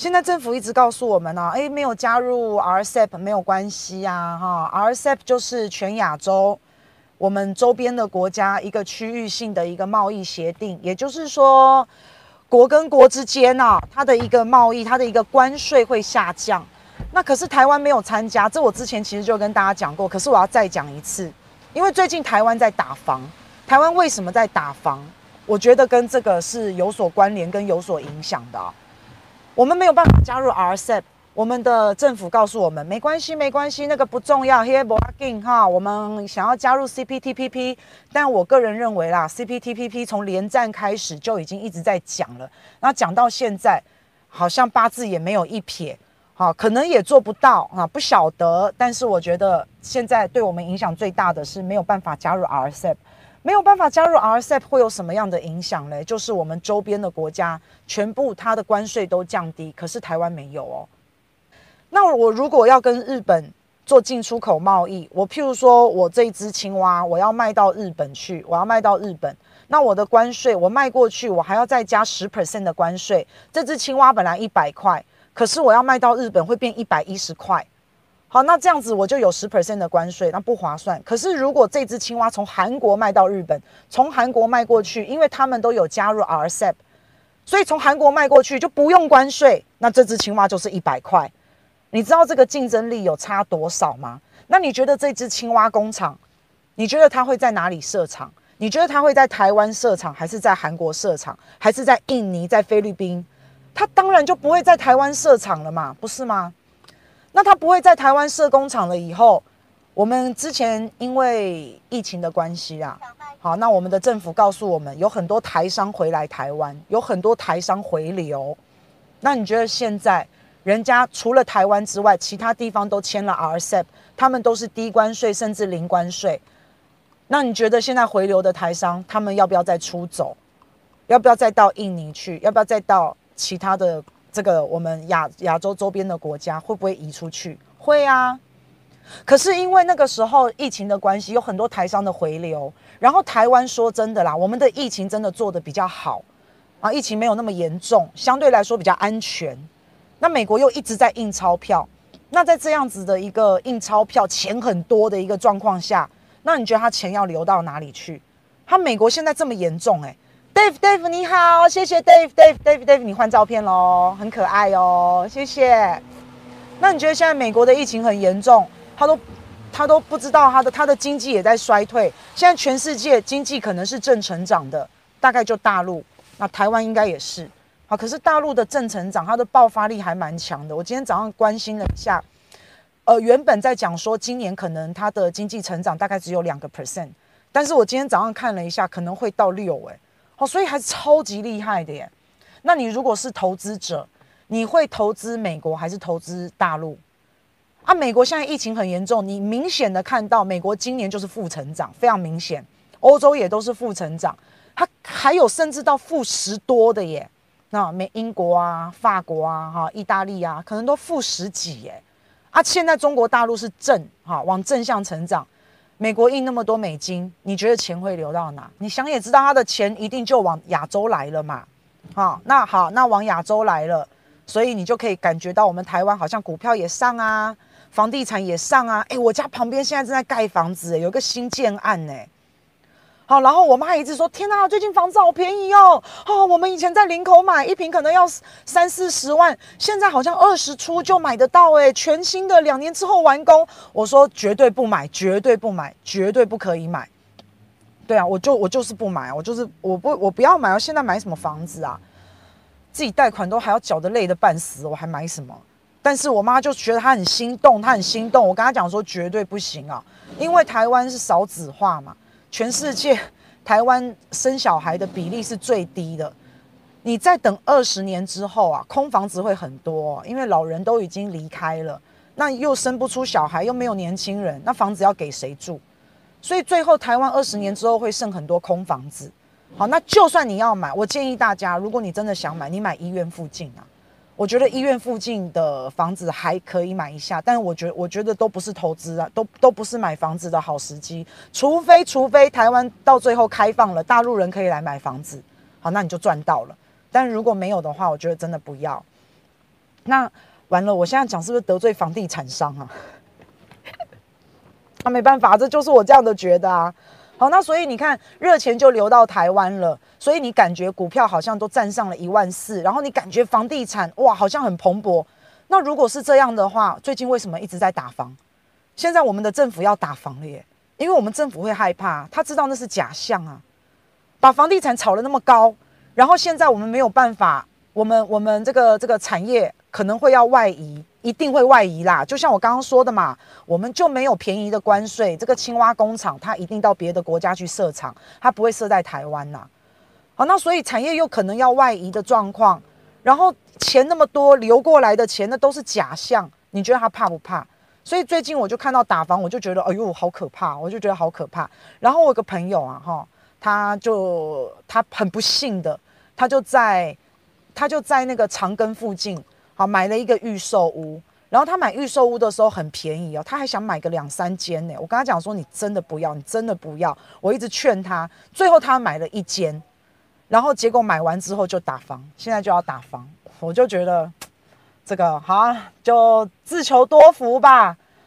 现在政府一直告诉我们呢、啊，诶，没有加入 RCEP 没有关系呀，哈，RCEP 就是全亚洲我们周边的国家一个区域性的一个贸易协定，也就是说，国跟国之间呢、啊，它的一个贸易，它的一个关税会下降。那可是台湾没有参加，这我之前其实就跟大家讲过，可是我要再讲一次，因为最近台湾在打房，台湾为什么在打房？我觉得跟这个是有所关联跟有所影响的、我们没有办法加入 RCEP，我们的政府告诉我们没关系，没关系，那个不重要。Here we are 哈，我们想要加入 CPTPP，但我个人认为啦，CPTPP 从连战开始就已经一直在讲了，那讲到现在，好像八字也没有一撇，好，可能也做不到啊，不晓得。但是我觉得现在对我们影响最大的是没有办法加入 RCEP。没有办法加入 RCEP 会有什么样的影响呢？就是我们周边的国家全部它的关税都降低，可是台湾没有哦。那我如果要跟日本做进出口贸易，我譬如说我这一只青蛙，我要卖到日本去，我要卖到日本，那我的关税我卖过去，我还要再加十 percent 的关税。这只青蛙本来一百块，可是我要卖到日本会变一百一十块。好，那这样子我就有十 percent 的关税，那不划算。可是如果这只青蛙从韩国卖到日本，从韩国卖过去，因为他们都有加入 RCEP，所以从韩国卖过去就不用关税，那这只青蛙就是一百块。你知道这个竞争力有差多少吗？那你觉得这只青蛙工厂，你觉得它会在哪里设厂？你觉得它会在台湾设厂，还是在韩国设厂，还是在印尼、在菲律宾？它当然就不会在台湾设厂了嘛，不是吗？那他不会在台湾设工厂了以后，我们之前因为疫情的关系啊，好，那我们的政府告诉我们，有很多台商回来台湾，有很多台商回流。那你觉得现在人家除了台湾之外，其他地方都签了 RCEP，他们都是低关税甚至零关税。那你觉得现在回流的台商，他们要不要再出走？要不要再到印尼去？要不要再到其他的？这个我们亚亚洲周边的国家会不会移出去？会啊，可是因为那个时候疫情的关系，有很多台商的回流。然后台湾说真的啦，我们的疫情真的做得比较好啊，疫情没有那么严重，相对来说比较安全。那美国又一直在印钞票，那在这样子的一个印钞票钱很多的一个状况下，那你觉得他钱要流到哪里去？他美国现在这么严重，欸，诶。Dave，Dave，你好，谢谢 Dave，Dave，Dave，Dave，你换照片喽，很可爱哦，谢谢。那你觉得现在美国的疫情很严重，他都他都不知道他的他的经济也在衰退。现在全世界经济可能是正成长的，大概就大陆，那台湾应该也是。好，可是大陆的正成长，它的爆发力还蛮强的。我今天早上关心了一下，呃，原本在讲说今年可能它的经济成长大概只有两个 percent，但是我今天早上看了一下，可能会到六哎。哦，所以还是超级厉害的耶。那你如果是投资者，你会投资美国还是投资大陆？啊，美国现在疫情很严重，你明显的看到美国今年就是负成长，非常明显。欧洲也都是负成长，它还有甚至到负十多的耶。那美英国啊、法国啊、哈、意大利啊，可能都负十几耶。啊，现在中国大陆是正哈，往正向成长。美国印那么多美金，你觉得钱会流到哪？你想也知道，他的钱一定就往亚洲来了嘛。好，那好，那往亚洲来了，所以你就可以感觉到我们台湾好像股票也上啊，房地产也上啊。诶，我家旁边现在正在盖房子，有个新建案呢。好，然后我妈一直说：“天哪，最近房子好便宜哦！哦，我们以前在林口买一平可能要三四十万，现在好像二十出就买得到诶，全新的，两年之后完工。”我说：“绝对不买，绝对不买，绝对不可以买。”对啊，我就我就是不买，我就是我不我不要买。现在买什么房子啊？自己贷款都还要缴得累得半死，我还买什么？但是我妈就觉得她很心动，她很心动。我跟她讲说：“绝对不行啊，因为台湾是少子化嘛。”全世界，台湾生小孩的比例是最低的。你再等二十年之后啊，空房子会很多，因为老人都已经离开了，那又生不出小孩，又没有年轻人，那房子要给谁住？所以最后台湾二十年之后会剩很多空房子。好，那就算你要买，我建议大家，如果你真的想买，你买医院附近啊。我觉得医院附近的房子还可以买一下，但是我觉得我觉得都不是投资啊，都都不是买房子的好时机，除非除非台湾到最后开放了，大陆人可以来买房子，好，那你就赚到了。但如果没有的话，我觉得真的不要。那完了，我现在讲是不是得罪房地产商啊？那、没办法，这就是我这样的觉得啊。好，那所以你看，热钱就流到台湾了，所以你感觉股票好像都站上了一万四，然后你感觉房地产哇好像很蓬勃。那如果是这样的话，最近为什么一直在打房？现在我们的政府要打房了耶，因为我们政府会害怕，他知道那是假象啊，把房地产炒得那么高，然后现在我们没有办法，我们我们这个这个产业可能会要外移。一定会外移啦，就像我刚刚说的嘛，我们就没有便宜的关税，这个青蛙工厂它一定到别的国家去设厂，它不会设在台湾呐。好，那所以产业又可能要外移的状况，然后钱那么多流过来的钱，那都是假象，你觉得他怕不怕？所以最近我就看到打房，我就觉得哎呦好可怕，我就觉得好可怕。然后我有个朋友啊哈，他就他很不幸的，他就在他就在那个长庚附近。好，买了一个预售屋，然后他买预售屋的时候很便宜哦，他还想买个两三间呢。我跟他讲说，你真的不要，你真的不要。我一直劝他，最后他买了一间，然后结果买完之后就打房，现在就要打房，我就觉得这个好，就自求多福吧。